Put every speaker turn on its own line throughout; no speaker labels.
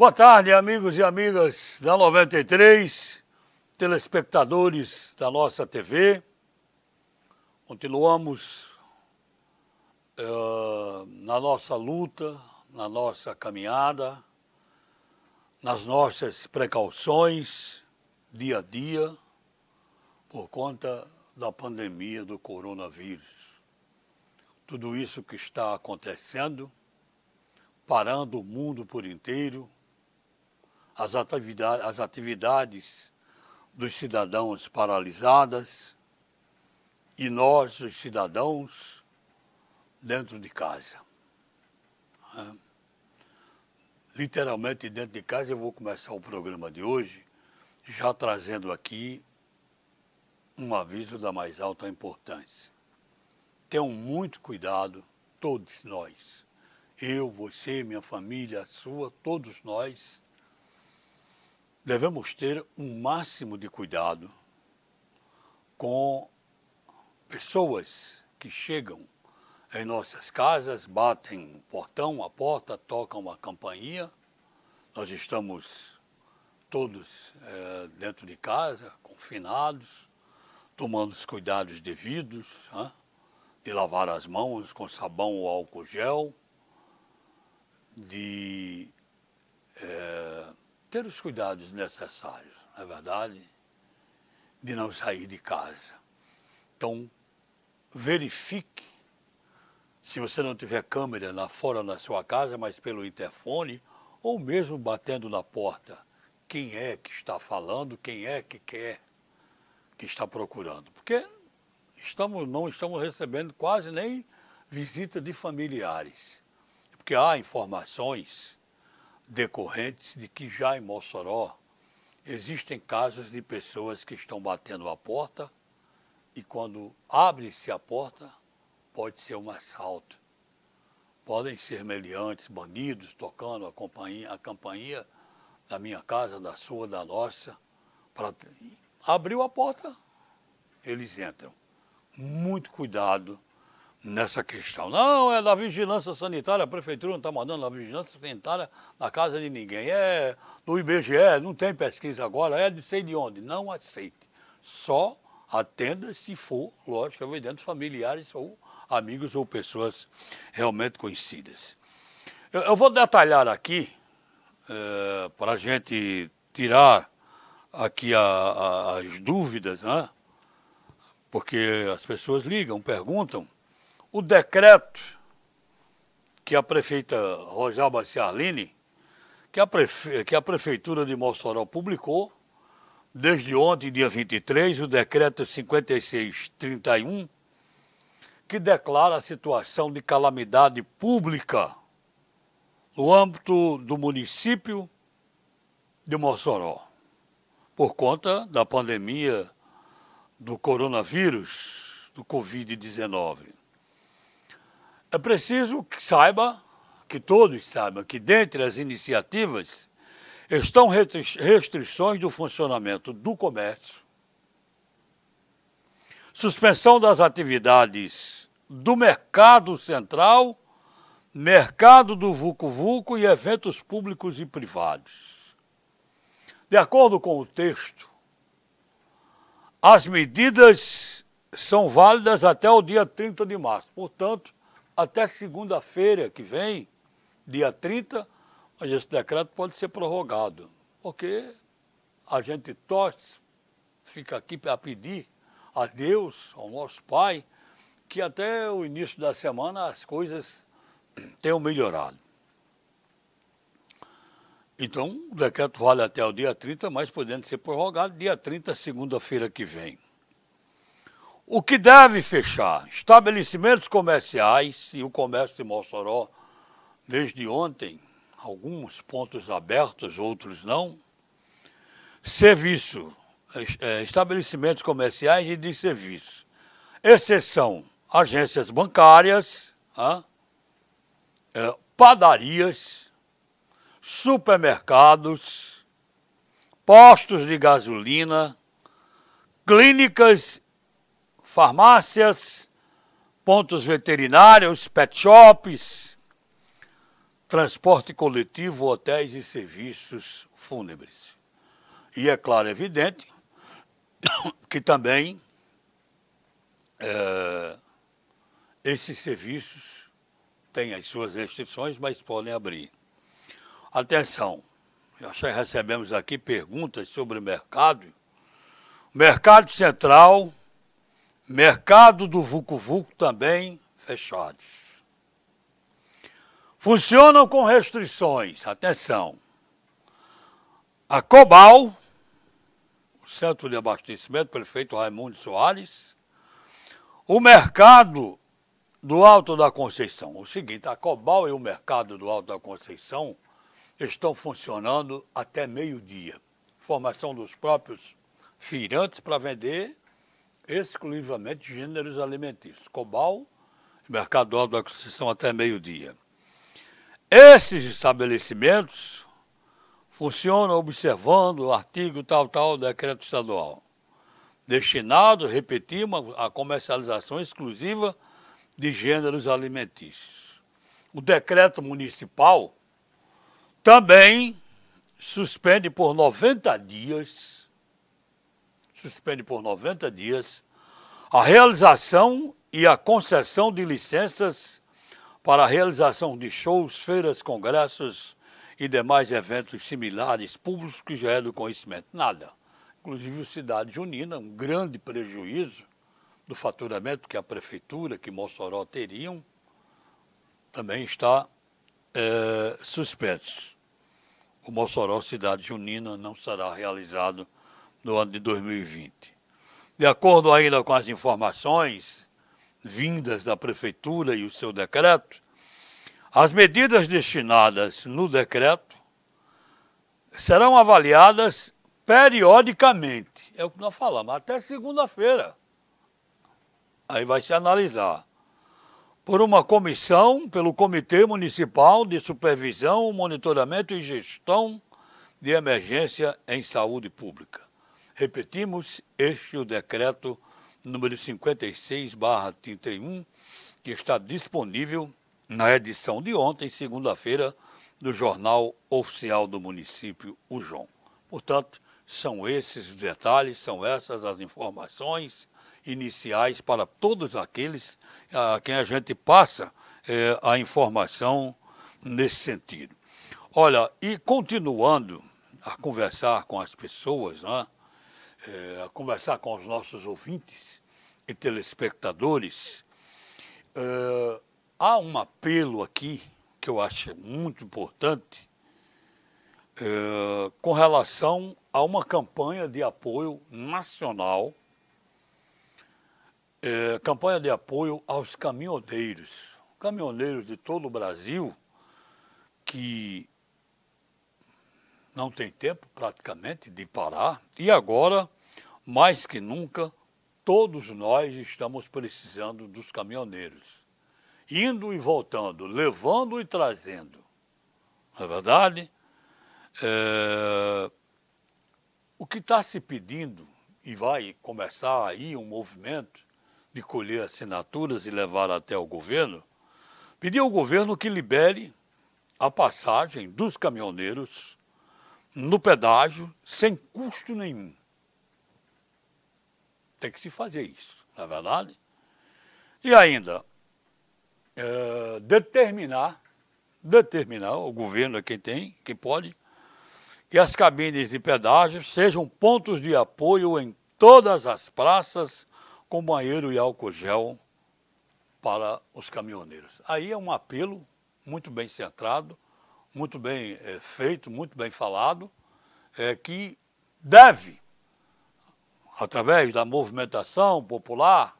Boa tarde, amigos e amigas da 93, telespectadores da nossa TV. Continuamos uh, na nossa luta, na nossa caminhada, nas nossas precauções dia a dia por conta da pandemia do coronavírus. Tudo isso que está acontecendo, parando o mundo por inteiro, as atividades, as atividades dos cidadãos paralisadas e nós, os cidadãos, dentro de casa. É. Literalmente dentro de casa, eu vou começar o programa de hoje já trazendo aqui um aviso da mais alta importância. Tenham muito cuidado, todos nós. Eu, você, minha família, a sua, todos nós devemos ter um máximo de cuidado com pessoas que chegam em nossas casas, batem o portão, a porta, tocam a campainha. Nós estamos todos é, dentro de casa, confinados, tomando os cuidados devidos, hein? de lavar as mãos com sabão ou álcool gel, de é, ter os cuidados necessários, não é verdade? De não sair de casa. Então, verifique, se você não tiver câmera lá fora na sua casa, mas pelo interfone, ou mesmo batendo na porta, quem é que está falando, quem é que quer, que está procurando. Porque estamos, não estamos recebendo quase nem visita de familiares. Porque há informações decorrentes de que já em Mossoró existem casos de pessoas que estão batendo a porta e quando abre-se a porta pode ser um assalto. Podem ser meliantes, bandidos tocando a campainha, a campainha da minha casa, da sua, da nossa. Pra... Abriu a porta, eles entram. Muito cuidado nessa questão. Não, é da vigilância sanitária, a prefeitura não está mandando a vigilância sanitária na casa de ninguém. É do IBGE, não tem pesquisa agora, é de sei de onde. Não aceite. Só atenda se for, lógico, evidente, familiares ou amigos ou pessoas realmente conhecidas. Eu, eu vou detalhar aqui, é, para a gente tirar aqui a, a, as dúvidas, né? porque as pessoas ligam, perguntam o decreto que a prefeita Rosalba Ciarline, que a, prefe... que a Prefeitura de Mossoró publicou, desde ontem, dia 23, o decreto 5631, que declara a situação de calamidade pública no âmbito do município de Mossoró, por conta da pandemia do coronavírus, do Covid-19. É preciso que saiba, que todos saibam, que dentre as iniciativas estão restrições do funcionamento do comércio, suspensão das atividades do mercado central, mercado do Vucu-Vucu e eventos públicos e privados. De acordo com o texto, as medidas são válidas até o dia 30 de março. Portanto, até segunda-feira que vem, dia 30, mas esse decreto pode ser prorrogado, porque a gente torce, fica aqui para pedir a Deus, ao nosso Pai, que até o início da semana as coisas tenham melhorado. Então, o decreto vale até o dia 30, mas podendo ser prorrogado dia 30, segunda-feira que vem. O que deve fechar? Estabelecimentos comerciais e o comércio de Mossoró, desde ontem, alguns pontos abertos, outros não. Serviço, é, estabelecimentos comerciais e de serviço. Exceção, agências bancárias, é, padarias, supermercados, postos de gasolina, clínicas farmácias, pontos veterinários, pet shops, transporte coletivo, hotéis e serviços fúnebres. E é claro, é evidente, que também é, esses serviços têm as suas restrições, mas podem abrir. Atenção, já recebemos aqui perguntas sobre o mercado. Mercado Central, mercado do Vucu Vucu também fechados. Funcionam com restrições, atenção. A Cobal, o Centro de Abastecimento, prefeito Raimundo Soares, o mercado do Alto da Conceição. O seguinte, a Cobal e o mercado do Alto da Conceição estão funcionando até meio-dia. Formação dos próprios feirantes para vender exclusivamente gêneros alimentícios. Cobal, mercado do Alto da Conceição até meio-dia. Esses estabelecimentos funcionam observando o artigo tal, tal, decreto estadual, destinado, repetimos, à comercialização exclusiva de gêneros alimentícios. O decreto municipal também suspende por 90 dias, suspende por 90 dias a realização e a concessão de licenças para a realização de shows, feiras, congressos e demais eventos similares públicos que já é do conhecimento. Nada. Inclusive o Cidade Junina, um grande prejuízo do faturamento que a Prefeitura, que Mossoró teriam, também está é, suspenso. O Mossoró Cidade Junina não será realizado no ano de 2020. De acordo ainda com as informações vindas da Prefeitura e o seu decreto, as medidas destinadas no decreto serão avaliadas periodicamente. É o que nós falamos, até segunda-feira. Aí vai se analisar por uma comissão, pelo Comitê Municipal de Supervisão, Monitoramento e Gestão de Emergência em Saúde Pública. Repetimos, este é o decreto número 56/31, que está disponível na edição de ontem, segunda-feira, do Jornal Oficial do Município, o João. Portanto, são esses os detalhes, são essas as informações iniciais para todos aqueles a quem a gente passa é, a informação nesse sentido. Olha, e continuando a conversar com as pessoas, né, é, a conversar com os nossos ouvintes e telespectadores, é, há um apelo aqui que eu acho muito importante é, com relação a uma campanha de apoio nacional, é, campanha de apoio aos caminhoneiros, caminhoneiros de todo o Brasil que não tem tempo praticamente de parar e agora, mais que nunca, todos nós estamos precisando dos caminhoneiros, indo e voltando, levando e trazendo. Não é verdade? É... O que está se pedindo, e vai começar aí um movimento de colher assinaturas e levar até o governo, pedir ao governo que libere a passagem dos caminhoneiros no pedágio sem custo nenhum. Tem que se fazer isso, não é verdade? E ainda, é, determinar, determinar, o governo é quem tem, quem pode, que as cabines de pedágio sejam pontos de apoio em todas as praças com banheiro e álcool gel para os caminhoneiros. Aí é um apelo muito bem centrado, muito bem é, feito, muito bem falado, é, que deve, através da movimentação popular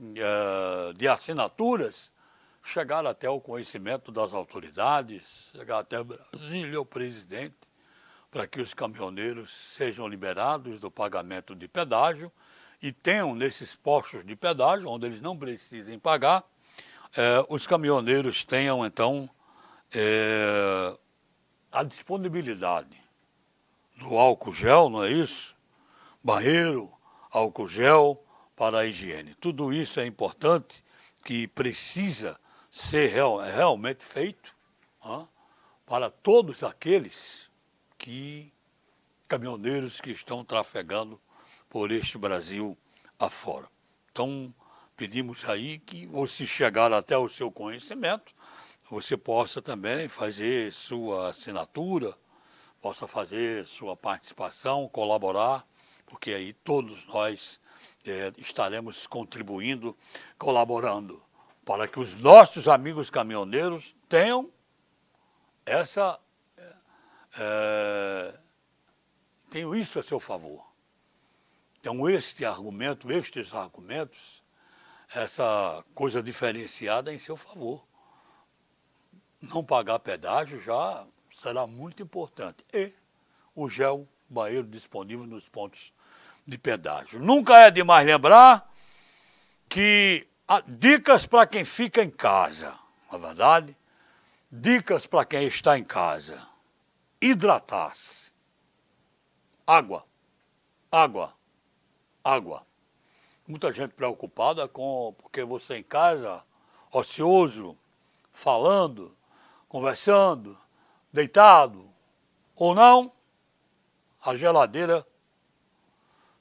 é, de assinaturas, chegar até o conhecimento das autoridades, chegar até e o presidente, para que os caminhoneiros sejam liberados do pagamento de pedágio e tenham nesses postos de pedágio, onde eles não precisem pagar, é, os caminhoneiros tenham então é, a disponibilidade do álcool gel, não é isso? Banheiro, álcool gel para a higiene. Tudo isso é importante, que precisa ser real, realmente feito. para todos aqueles que caminhoneiros que estão trafegando por este Brasil afora. Então, pedimos aí que você chegar até o seu conhecimento, você possa também fazer sua assinatura, possa fazer sua participação, colaborar, porque aí todos nós é, estaremos contribuindo, colaborando, para que os nossos amigos caminhoneiros tenham essa. É, tenham isso a seu favor. Então, este argumento, estes argumentos, essa coisa diferenciada em seu favor. Não pagar pedágio já será muito importante. E o gel banheiro disponível nos pontos de pedágio. Nunca é demais lembrar que dicas para quem fica em casa, não é verdade? Dicas para quem está em casa. Hidratar-se. Água. Água. Água. Muita gente preocupada com porque você em casa, ocioso, falando, conversando, deitado ou não, a geladeira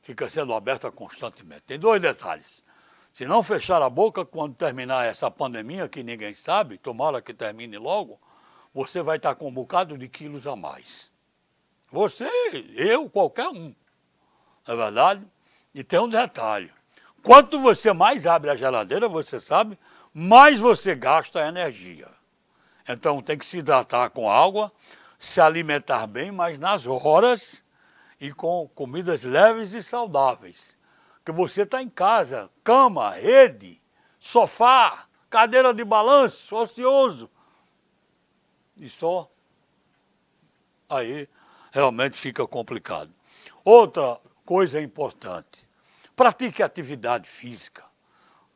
fica sendo aberta constantemente. Tem dois detalhes. Se não fechar a boca quando terminar essa pandemia, que ninguém sabe, tomara que termine logo, você vai estar com um bocado de quilos a mais. Você, eu, qualquer um. Não é verdade? E tem um detalhe. Quanto você mais abre a geladeira, você sabe, mais você gasta energia. Então tem que se hidratar com água, se alimentar bem, mas nas horas e com comidas leves e saudáveis. Que você está em casa, cama, rede, sofá, cadeira de balanço, ocioso. E só aí realmente fica complicado. Outra coisa importante, pratique atividade física.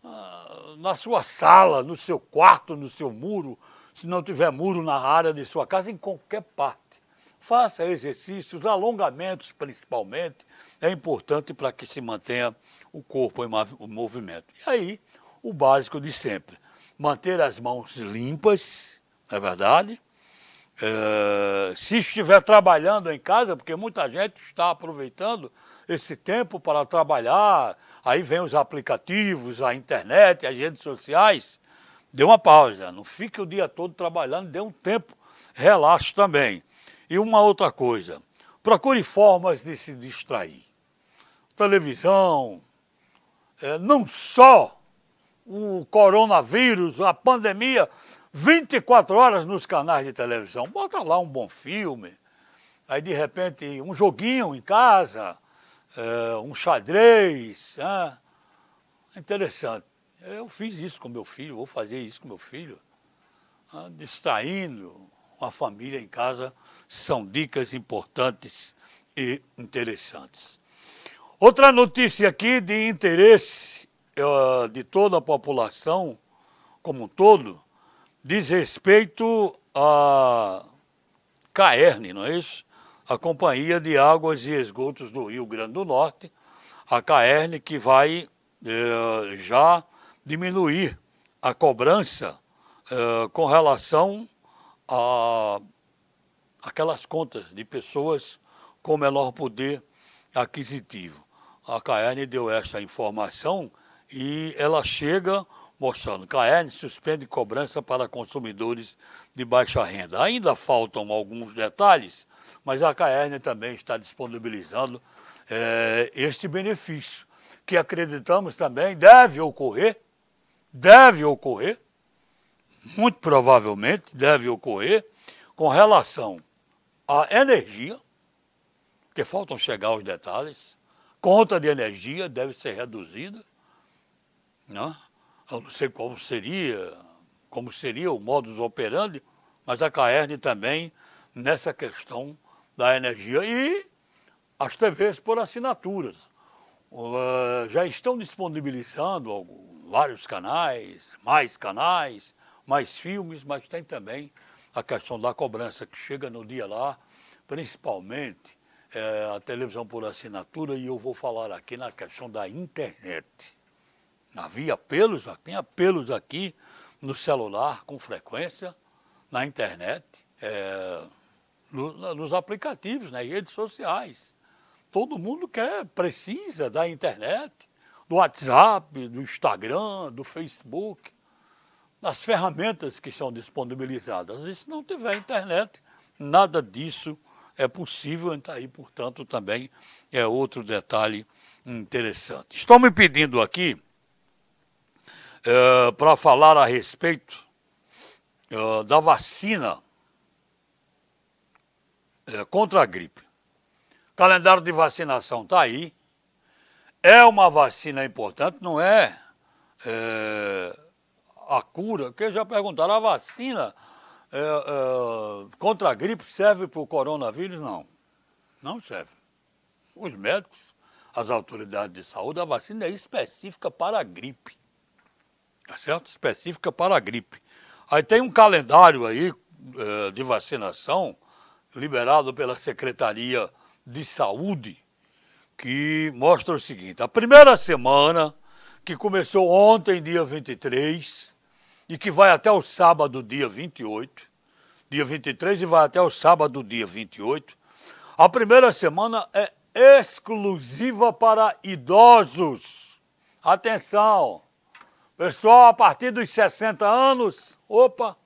Ah, na sua sala, no seu quarto, no seu muro, se não tiver muro na área de sua casa, em qualquer parte. Faça exercícios, alongamentos principalmente, é importante para que se mantenha o corpo em movimento. E aí, o básico de sempre, manter as mãos limpas, não é verdade? É, se estiver trabalhando em casa, porque muita gente está aproveitando esse tempo para trabalhar, aí vem os aplicativos, a internet, as redes sociais, dê uma pausa, não fique o dia todo trabalhando, dê um tempo, relaxe também. E uma outra coisa, procure formas de se distrair. Televisão, é, não só o coronavírus, a pandemia, 24 horas nos canais de televisão. Bota lá um bom filme, aí de repente um joguinho em casa, é, um xadrez. É, interessante. Eu fiz isso com meu filho, vou fazer isso com meu filho. Ah, distraindo a família em casa são dicas importantes e interessantes. Outra notícia aqui de interesse uh, de toda a população como um todo diz respeito a Caerne, não é isso? A Companhia de Águas e Esgotos do Rio Grande do Norte, a Caerne que vai uh, já diminuir a cobrança uh, com relação a aquelas contas de pessoas com menor poder aquisitivo. A CAERN deu essa informação e ela chega mostrando que a CAERN suspende cobrança para consumidores de baixa renda. Ainda faltam alguns detalhes, mas a CAERN também está disponibilizando é, este benefício, que acreditamos também deve ocorrer deve ocorrer, muito provavelmente deve ocorrer, com relação à energia, porque faltam chegar os detalhes, conta de energia deve ser reduzida, né? eu não sei como seria, como seria o modus operandi, mas a CAERN também nessa questão da energia e as TVs por assinaturas. Já estão disponibilizando vários canais, mais canais, mais filmes, mas tem também a questão da cobrança que chega no dia lá, principalmente é, a televisão por assinatura, e eu vou falar aqui na questão da internet. Havia apelos, tem apelos aqui no celular com frequência, na internet, é, no, nos aplicativos, nas redes sociais. Todo mundo quer, precisa da internet, do WhatsApp, do Instagram, do Facebook, das ferramentas que são disponibilizadas. E se não tiver internet, nada disso é possível. Então, aí, portanto, também é outro detalhe interessante. Estão me pedindo aqui é, para falar a respeito é, da vacina é, contra a gripe. O calendário de vacinação está aí. É uma vacina importante, não é, é a cura, porque já perguntaram, a vacina é, é, contra a gripe serve para o coronavírus? Não, não serve. Os médicos, as autoridades de saúde, a vacina é específica para a gripe. Tá certo? Específica para a gripe. Aí tem um calendário aí é, de vacinação liberado pela Secretaria de Saúde, que mostra o seguinte: a primeira semana, que começou ontem, dia 23, e que vai até o sábado, dia 28, dia 23 e vai até o sábado, dia 28, a primeira semana é exclusiva para idosos. Atenção! Pessoal, a partir dos 60 anos, opa,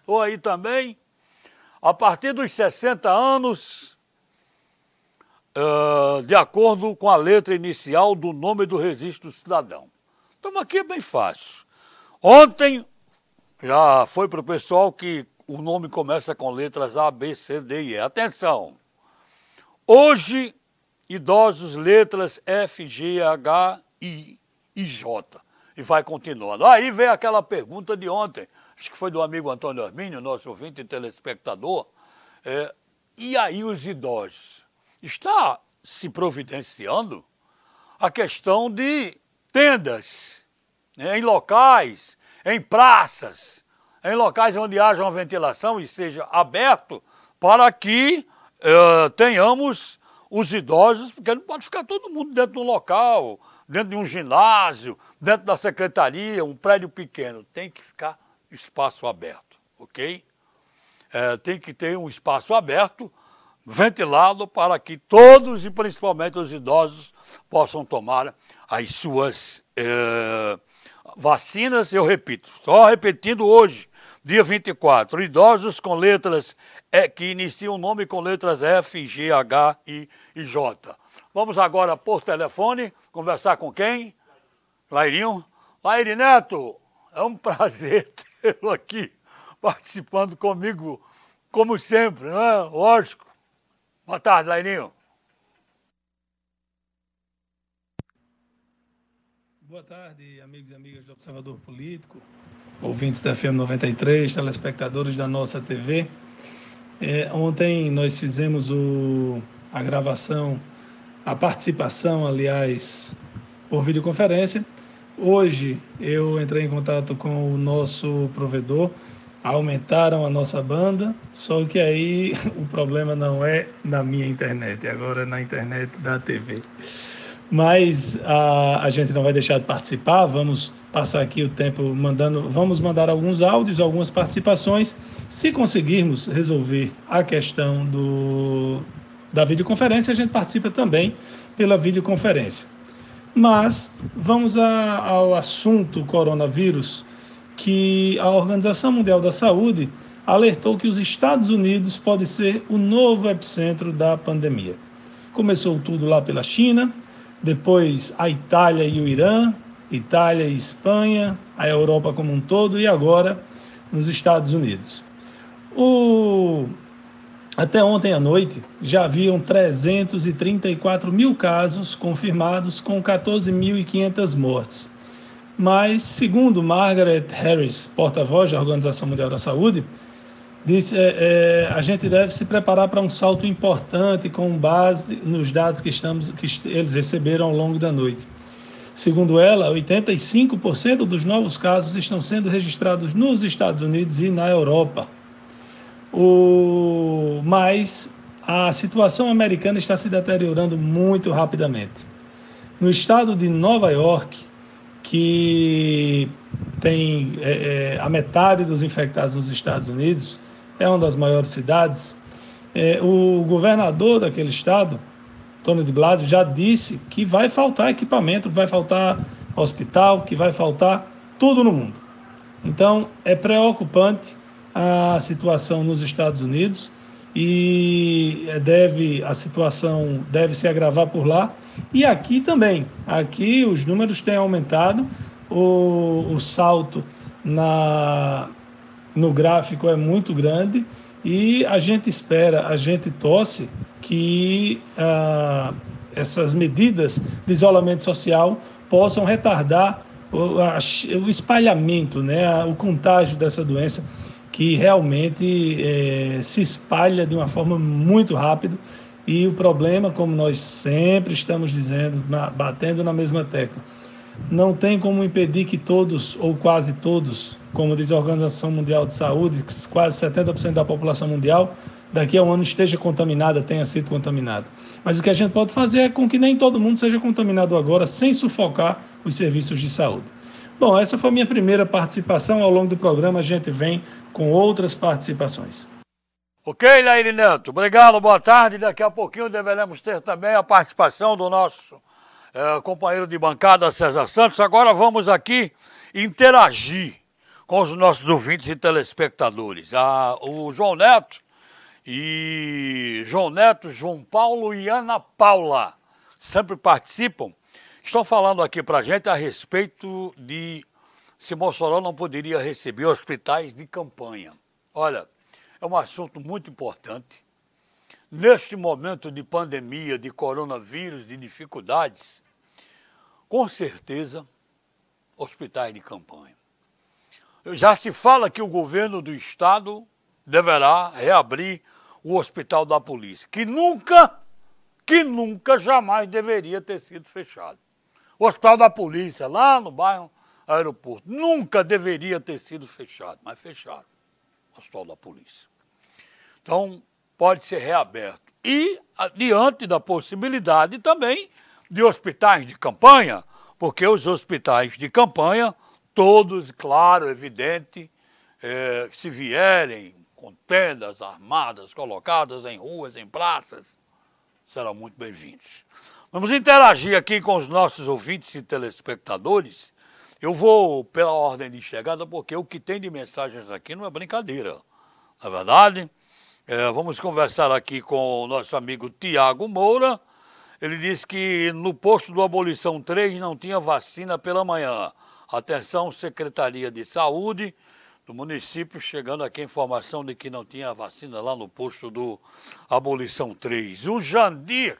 estou aí também a partir dos 60 anos, uh, de acordo com a letra inicial do nome do registro cidadão. Então aqui é bem fácil. Ontem já foi para o pessoal que o nome começa com letras A, B, C, D e E. Atenção! Hoje, idosos, letras F, G, H, I e J. E vai continuando. Aí vem aquela pergunta de ontem acho que foi do amigo Antônio Armínio, nosso ouvinte e telespectador, é, e aí os idosos? Está se providenciando a questão de tendas né, em locais, em praças, em locais onde haja uma ventilação e seja aberto para que é, tenhamos os idosos, porque não pode ficar todo mundo dentro de um local, dentro de um ginásio, dentro da secretaria, um prédio pequeno. Tem que ficar espaço aberto, ok? É, tem que ter um espaço aberto, ventilado, para que todos e principalmente os idosos possam tomar as suas é, vacinas. Eu repito, só repetindo hoje, dia 24, idosos com letras é, que iniciam o nome com letras F, G, H, I e J. Vamos agora por telefone conversar com quem? Lairinho. Lairi Neto, é um prazer tê-lo aqui participando comigo, como sempre, não é? Lógico. Boa tarde, Laininho.
Boa tarde, amigos e amigas do Observador Político, ouvintes da FM 93, telespectadores da nossa TV. É, ontem nós fizemos o, a gravação, a participação, aliás, por videoconferência Hoje eu entrei em contato com o nosso provedor, aumentaram a nossa banda, só que aí o problema não é na minha internet, agora é na internet da TV. Mas a, a gente não vai deixar de participar, vamos passar aqui o tempo mandando, vamos mandar alguns áudios, algumas participações. Se conseguirmos resolver a questão do, da videoconferência, a gente participa também pela videoconferência. Mas vamos a, ao assunto coronavírus, que a Organização Mundial da Saúde alertou que os Estados Unidos pode ser o novo epicentro da pandemia. Começou tudo lá pela China, depois a Itália e o Irã, Itália e Espanha, a Europa como um todo e agora nos Estados Unidos. O até ontem à noite, já haviam 334 mil casos confirmados, com 14.500 mortes. Mas, segundo Margaret Harris, porta-voz da Organização Mundial da Saúde, disse é, é, a gente deve se preparar para um salto importante com base nos dados que, estamos, que eles receberam ao longo da noite. Segundo ela, 85% dos novos casos estão sendo registrados nos Estados Unidos e na Europa. O, mas a situação americana está se deteriorando muito rapidamente. No estado de Nova York, que tem é, é, a metade dos infectados nos Estados Unidos, é uma das maiores cidades. É, o governador daquele estado, Tony de Blasio, já disse que vai faltar equipamento, vai faltar hospital, que vai faltar tudo no mundo. Então, é preocupante a situação nos Estados Unidos e deve a situação deve se agravar por lá e aqui também. Aqui os números têm aumentado, o, o salto na, no gráfico é muito grande e a gente espera, a gente torce que ah, essas medidas de isolamento social possam retardar o, a, o espalhamento, né, o contágio dessa doença que realmente é, se espalha de uma forma muito rápida e o problema, como nós sempre estamos dizendo, na, batendo na mesma tecla, não tem como impedir que todos, ou quase todos, como diz a Organização Mundial de Saúde, que quase 70% da população mundial daqui a um ano esteja contaminada, tenha sido contaminada. Mas o que a gente pode fazer é com que nem todo mundo seja contaminado agora, sem sufocar os serviços de saúde. Bom, essa foi a minha primeira participação. Ao longo do programa, a gente vem com outras participações.
Ok, Laíri Neto, obrigado, boa tarde. Daqui a pouquinho deveremos ter também a participação do nosso é, companheiro de bancada, César Santos. Agora vamos aqui interagir com os nossos ouvintes e telespectadores. Ah, o João Neto e João Neto, João Paulo e Ana Paula sempre participam. Estão falando aqui para a gente a respeito de se Mossoró não poderia receber hospitais de campanha. Olha, é um assunto muito importante. Neste momento de pandemia, de coronavírus, de dificuldades, com certeza, hospitais de campanha. Já se fala que o governo do estado deverá reabrir o hospital da polícia, que nunca, que nunca, jamais deveria ter sido fechado. O hospital da polícia, lá no bairro aeroporto. Nunca deveria ter sido fechado, mas fecharam o hospital da polícia. Então, pode ser reaberto. E, diante da possibilidade também de hospitais de campanha, porque os hospitais de campanha, todos, claro, evidente, é, se vierem com tendas armadas colocadas em ruas, em praças, serão muito bem-vindos. Vamos interagir aqui com os nossos ouvintes e telespectadores eu vou pela ordem de chegada, porque o que tem de mensagens aqui não é brincadeira. Na é verdade, é, vamos conversar aqui com o nosso amigo Tiago Moura. Ele disse que no posto do Abolição 3 não tinha vacina pela manhã. Atenção, Secretaria de Saúde do município, chegando aqui a informação de que não tinha vacina lá no posto do Abolição 3. O Jandir,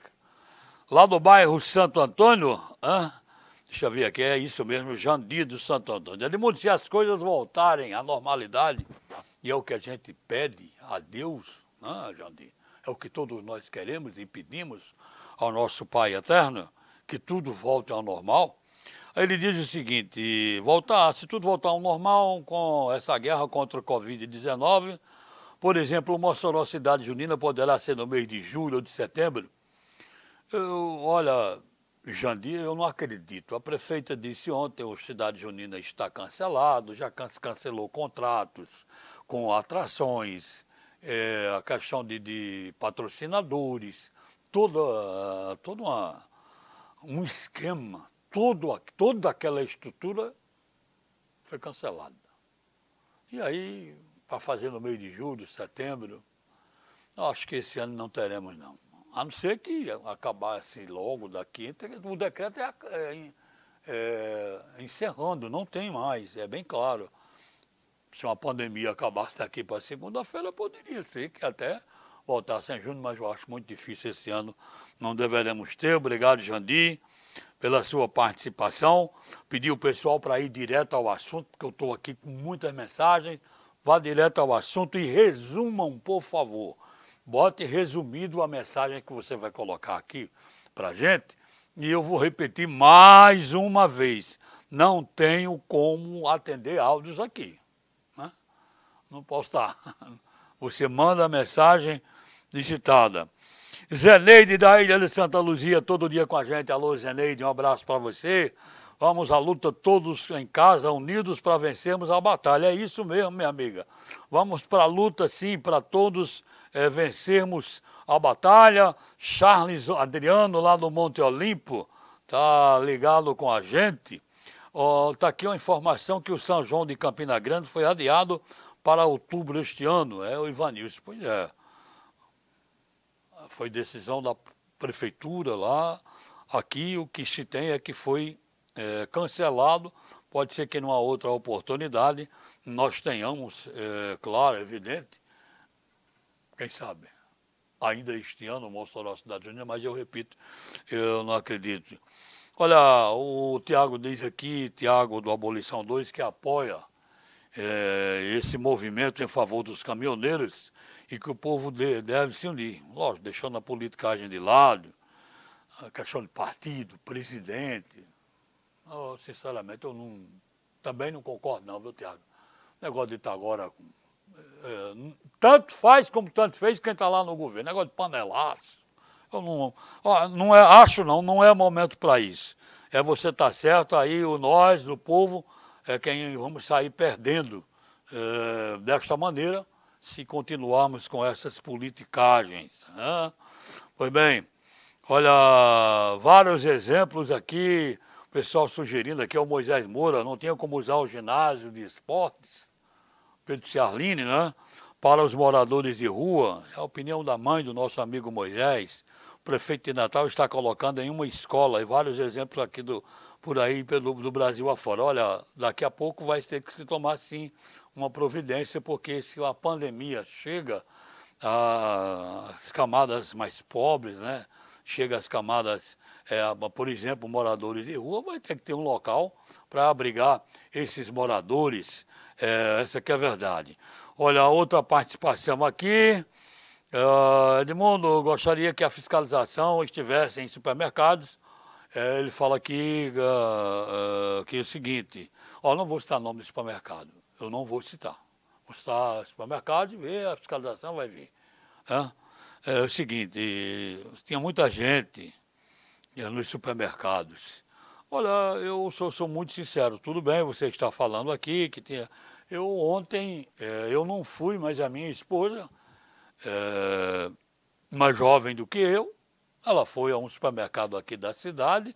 lá do bairro Santo Antônio? Deixa eu ver aqui, é isso mesmo, Jandir do Santo Antônio. Edmundo, se as coisas voltarem à normalidade, e é o que a gente pede a Deus, né, Jandir? É o que todos nós queremos e pedimos ao nosso Pai Eterno, que tudo volte ao normal. Aí ele diz o seguinte: voltar, se tudo voltar ao normal com essa guerra contra o Covid-19, por exemplo, Mossoró Cidade Junina poderá ser no mês de julho ou de setembro. Eu, olha, Jandir, eu não acredito. A prefeita disse ontem o Cidade Junina está cancelado, já cancelou contratos com atrações, é, a questão de, de patrocinadores, toda, todo uma, um esquema, todo, toda aquela estrutura foi cancelada. E aí, para fazer no meio de julho, setembro, acho que esse ano não teremos não. A não ser que acabasse logo daqui, o decreto é, é, é, encerrando, não tem mais, é bem claro. Se uma pandemia acabasse daqui para segunda-feira, poderia ser que até voltasse em junho, mas eu acho muito difícil esse ano, não deveremos ter. Obrigado, Jandir, pela sua participação. Pedi o pessoal para ir direto ao assunto, porque eu estou aqui com muitas mensagens. Vá direto ao assunto e resumam, por favor bote resumido a mensagem que você vai colocar aqui para gente. E eu vou repetir mais uma vez. Não tenho como atender áudios aqui. Não posso estar. Você manda a mensagem digitada. Zeneide da Ilha de Santa Luzia, todo dia com a gente. Alô, Zeneide, um abraço para você. Vamos à luta todos em casa, unidos para vencermos a batalha. É isso mesmo, minha amiga. Vamos para a luta, sim, para todos é, vencermos a batalha. Charles Adriano, lá do Monte Olimpo, está ligado com a gente. Está oh, aqui uma informação que o São João de Campina Grande foi adiado para outubro este ano. É o Ivanilson. Pois é. Foi decisão da prefeitura lá. Aqui o que se tem é que foi é, cancelado. Pode ser que numa outra oportunidade nós tenhamos, é, claro, evidente, quem sabe, ainda este ano, Mossoró Cidade Júnior, mas eu repito, eu não acredito. Olha, o Tiago diz aqui, Tiago do Abolição 2, que apoia é, esse movimento em favor dos caminhoneiros e que o povo deve se unir. Lógico, deixando a politicagem de lado, a questão de partido, presidente, Oh, sinceramente, eu não, também não concordo não, viu, Tiago? Negócio de estar agora... É, tanto faz como tanto fez quem está lá no governo. Negócio de panelaço. Eu não, ó, não é, acho não, não é momento para isso. É você estar tá certo, aí o nós, o povo, é quem vamos sair perdendo é, desta maneira se continuarmos com essas politicagens. Né? Pois bem, olha, vários exemplos aqui pessoal sugerindo aqui, é o Moisés Moura, não tinha como usar o ginásio de esportes, Pedro Ciarline, né? Para os moradores de rua, é a opinião da mãe do nosso amigo Moisés. O prefeito de Natal está colocando em uma escola, e vários exemplos aqui do, por aí pelo, do Brasil afora. Olha, daqui a pouco vai ter que se tomar sim uma providência, porque se a pandemia chega às camadas mais pobres, né? Chega às camadas é, por exemplo, moradores de rua, vai ter que ter um local para abrigar esses moradores. É, essa que é a verdade. Olha, outra participação aqui. Uh, Edmundo, gostaria que a fiscalização estivesse em supermercados. É, ele fala aqui uh, uh, que é o seguinte, ó, não vou citar nome do supermercado, eu não vou citar. Vou citar supermercado e ver, a fiscalização vai vir. É, é o seguinte, tinha muita gente nos supermercados. Olha, eu sou, sou, muito sincero, tudo bem, você está falando aqui que tinha. Eu ontem, é, eu não fui, mas a minha esposa, é, mais jovem do que eu, ela foi a um supermercado aqui da cidade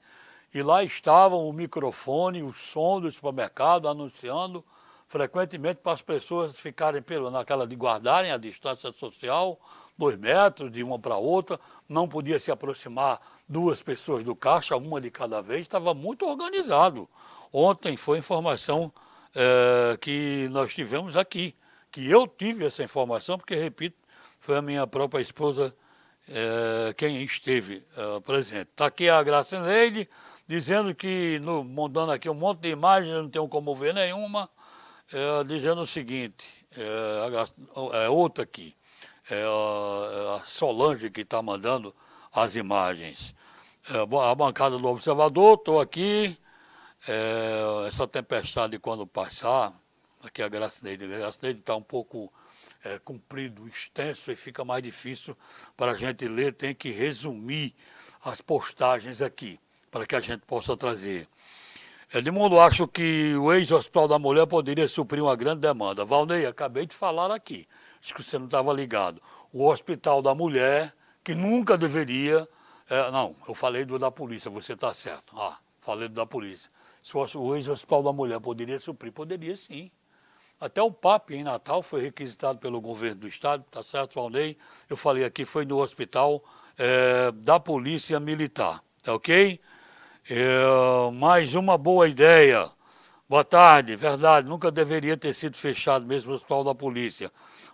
e lá estava o microfone, o som do supermercado anunciando frequentemente para as pessoas ficarem pelo, naquela de guardarem a distância social, dois metros de uma para outra, não podia se aproximar duas pessoas do caixa, uma de cada vez, estava muito organizado. Ontem foi informação é, que nós tivemos aqui, que eu tive essa informação, porque, repito, foi a minha própria esposa é, quem esteve é, presente. Está aqui a Graça Neide, dizendo que, no, mandando aqui um monte de imagens, não tenho como ver nenhuma, é, dizendo o seguinte, é, é outra aqui é a Solange que está mandando as imagens. É, a bancada do Observador, estou aqui. É, essa tempestade, quando passar, aqui a Gracineide, a Gracineide está um pouco é, comprido, extenso e fica mais difícil para a gente ler, tem que resumir as postagens aqui, para que a gente possa trazer. Edmundo, acho que o ex-hospital da mulher poderia suprir uma grande demanda. Valnei, acabei de falar aqui acho que você não estava ligado. O Hospital da Mulher, que nunca deveria. É, não, eu falei do da polícia, você está certo. Ah, falei do da polícia. Se o ex-Hospital da Mulher poderia suprir, poderia sim. Até o PAP em Natal foi requisitado pelo governo do estado, tá certo, Valnei? Eu falei aqui, foi no hospital é, da Polícia Militar, tá ok? É, mais uma boa ideia. Boa tarde, verdade, nunca deveria ter sido fechado mesmo o hospital da polícia.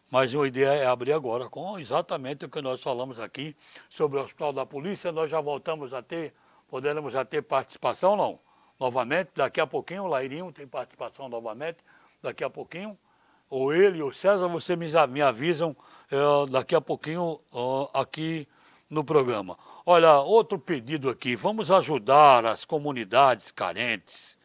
Mas a ideia é abrir agora com exatamente o que nós falamos aqui sobre o Hospital da Polícia. Nós já voltamos a ter, poderemos já ter participação, não? Novamente, daqui a pouquinho, o Lairinho tem participação novamente, daqui a pouquinho. Ou ele ou César, vocês me, avisam é, daqui a pouquinho aqui no programa. Olha, outro pedido aqui, vamos ajudar as comunidades carentes.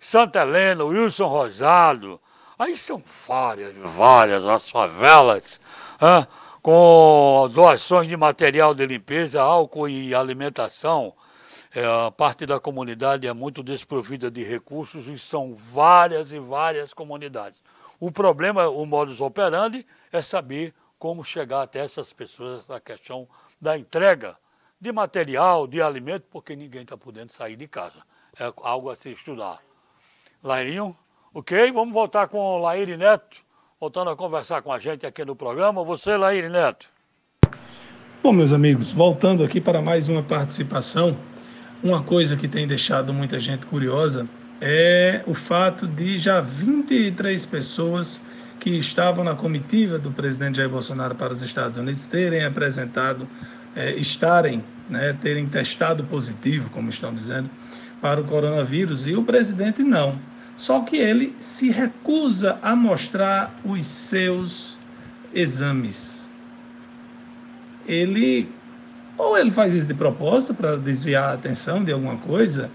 Santa Helena, Wilson Rosado, Aí são várias, várias as favelas, hein, com doações de material de limpeza, álcool e alimentação. É, a parte da comunidade é muito desprovida de recursos e são várias e várias comunidades. O problema, o modus operandi, é saber como chegar até essas pessoas, essa questão da entrega de material, de alimento, porque ninguém está podendo sair de casa. É algo a se estudar. Lairinho, ok? Vamos voltar com o Laíri Neto, voltando a conversar com a gente aqui no programa. Você, Laíri Neto.
Bom, meus amigos, voltando aqui para mais uma participação, uma coisa que tem deixado muita gente curiosa é o fato de já 23 pessoas que estavam na comitiva do presidente Jair Bolsonaro para os Estados Unidos terem apresentado, é, estarem, né, terem testado positivo, como estão dizendo, para o coronavírus e o presidente não. Só que ele se recusa a mostrar os seus exames. Ele ou ele faz isso de propósito para desviar a atenção de alguma coisa,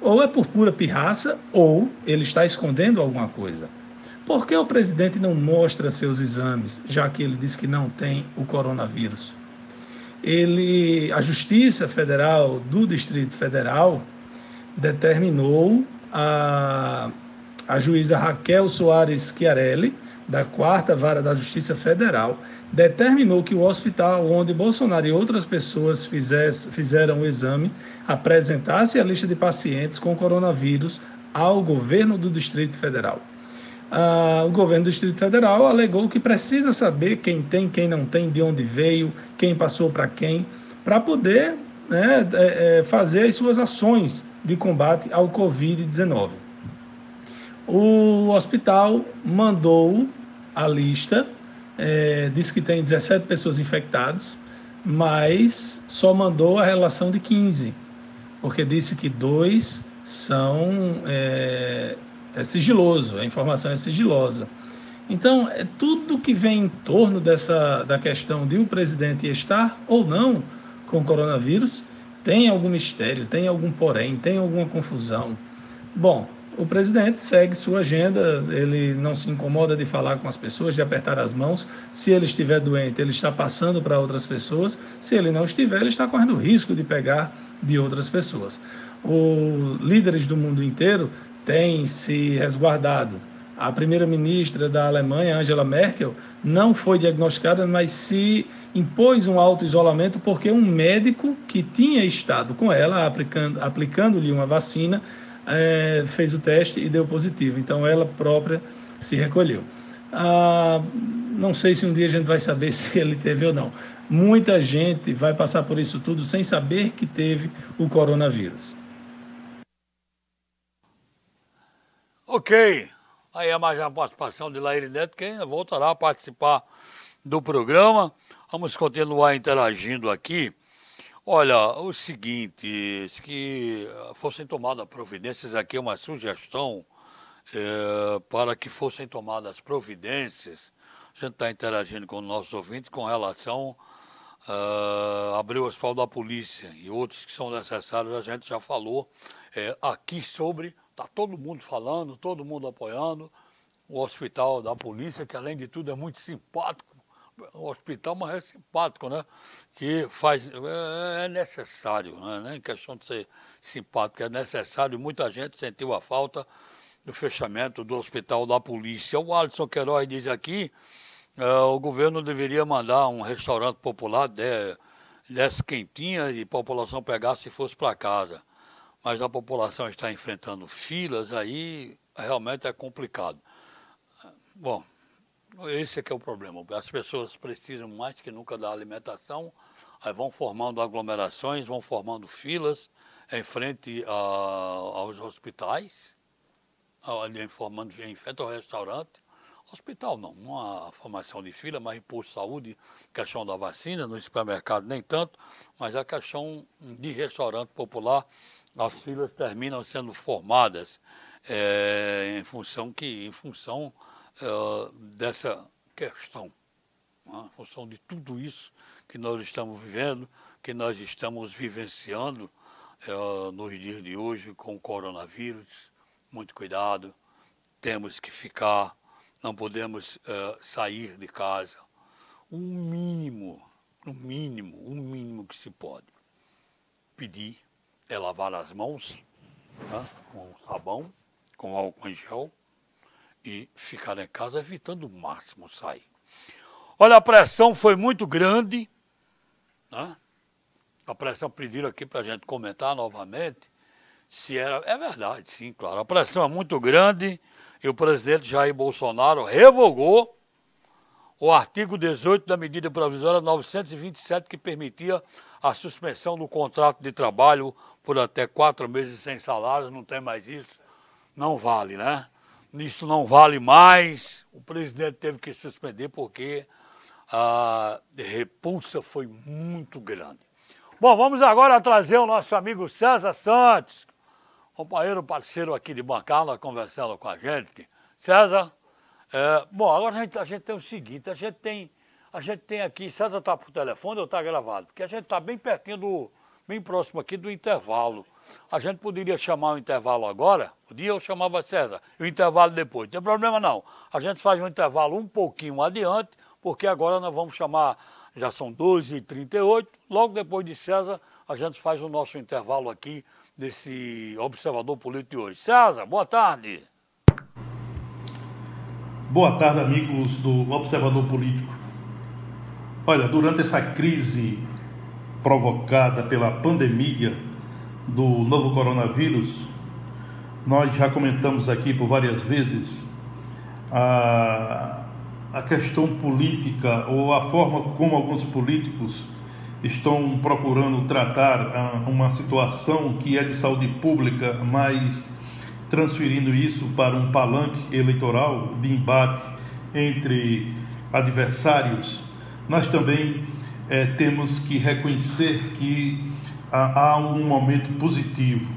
ou é por pura pirraça, ou ele está escondendo alguma coisa. Por que o presidente não mostra seus exames, já que ele diz que não tem o coronavírus? Ele, a Justiça Federal do Distrito Federal determinou a, a juíza Raquel Soares Chiarelli, da quarta vara da Justiça Federal, determinou que o hospital onde Bolsonaro e outras pessoas fizesse, fizeram o exame apresentasse a lista de pacientes com coronavírus ao governo do Distrito Federal. Ah, o governo do Distrito Federal alegou que precisa saber quem tem, quem não tem, de onde veio, quem passou para quem, para poder né, é, é, fazer as suas ações de combate ao Covid-19. O hospital mandou a lista, é, diz que tem 17 pessoas infectadas, mas só mandou a relação de 15, porque disse que dois são é, é sigiloso, a informação é sigilosa. Então, é tudo que vem em torno dessa da questão de o presidente estar ou não com o coronavírus tem algum mistério, tem algum porém, tem alguma confusão. Bom, o presidente segue sua agenda, ele não se incomoda de falar com as pessoas, de apertar as mãos. Se ele estiver doente, ele está passando para outras pessoas. Se ele não estiver, ele está correndo risco de pegar de outras pessoas. Os líderes do mundo inteiro têm se resguardado. A primeira-ministra da Alemanha, Angela Merkel, não foi diagnosticada, mas se impôs um auto-isolamento porque um médico que tinha estado com ela, aplicando-lhe aplicando uma vacina, é, fez o teste e deu positivo. Então ela própria se recolheu. Ah, não sei se um dia a gente vai saber se ele teve ou não. Muita gente vai passar por isso tudo sem saber que teve o coronavírus.
Ok. Aí é mais uma participação de Laíri Neto, que voltará a participar do programa. Vamos continuar interagindo aqui. Olha, o seguinte, que fossem tomadas providências, aqui é uma sugestão é, para que fossem tomadas providências. A gente está interagindo com os nossos ouvintes com relação a uh, abrir o hospital da polícia e outros que são necessários, a gente já falou é, aqui sobre Está todo mundo falando, todo mundo apoiando. O hospital da polícia, que além de tudo é muito simpático. O hospital, mas é simpático, né? Que faz. É, é necessário, né? Nem questão de ser simpático, é necessário. Muita gente sentiu a falta do fechamento do hospital da polícia. O Alisson Queiroz diz aqui: é, o governo deveria mandar um restaurante popular, de, desse quentinha e a população pegasse e fosse para casa mas a população está enfrentando filas, aí realmente é complicado. Bom, esse é que é o problema. As pessoas precisam mais que nunca da alimentação, aí vão formando aglomerações, vão formando filas em frente a, aos hospitais, ali formando em frente ao restaurante. Hospital não, há formação de fila, mas imposto de saúde, questão da vacina, no supermercado nem tanto, mas a questão de restaurante popular as filas terminam sendo formadas é, em função que em função é, dessa questão, né? em função de tudo isso que nós estamos vivendo, que nós estamos vivenciando é, nos dias de hoje com o coronavírus. Muito cuidado, temos que ficar, não podemos é, sair de casa. Um mínimo, um mínimo, um mínimo que se pode pedir é lavar as mãos né, com sabão, com álcool em gel e ficar em casa evitando o máximo sair. Olha, a pressão foi muito grande, né? A pressão pediram aqui para a gente comentar novamente se era. É verdade, sim, claro. A pressão é muito grande e o presidente Jair Bolsonaro revogou o artigo 18 da medida provisória 927 que permitia a suspensão do contrato de trabalho por até quatro meses sem salário, não tem mais isso, não vale, né? Isso não vale mais, o presidente teve que suspender porque a repulsa foi muito grande. Bom, vamos agora trazer o nosso amigo César Santos, companheiro parceiro aqui de bancada, conversando com a gente. César, é, bom, agora a gente, a gente tem o seguinte, a gente tem, a gente tem aqui, César está por telefone ou está gravado? Porque a gente está bem pertinho do, bem próximo aqui do intervalo. A gente poderia chamar o intervalo agora, podia eu chamava César, e o intervalo depois. Não tem problema não. A gente faz um intervalo um pouquinho adiante, porque agora nós vamos chamar, já são 12h38, logo depois de César, a gente faz o nosso intervalo aqui desse observador político de hoje. César, boa tarde.
Boa tarde, amigos do Observador Político. Olha, durante essa crise provocada pela pandemia do novo coronavírus, nós já comentamos aqui por várias vezes a, a questão política ou a forma como alguns políticos estão procurando tratar uma situação que é de saúde pública, mas transferindo isso para um palanque eleitoral de embate entre adversários, nós também é, temos que reconhecer que há, há um momento positivo.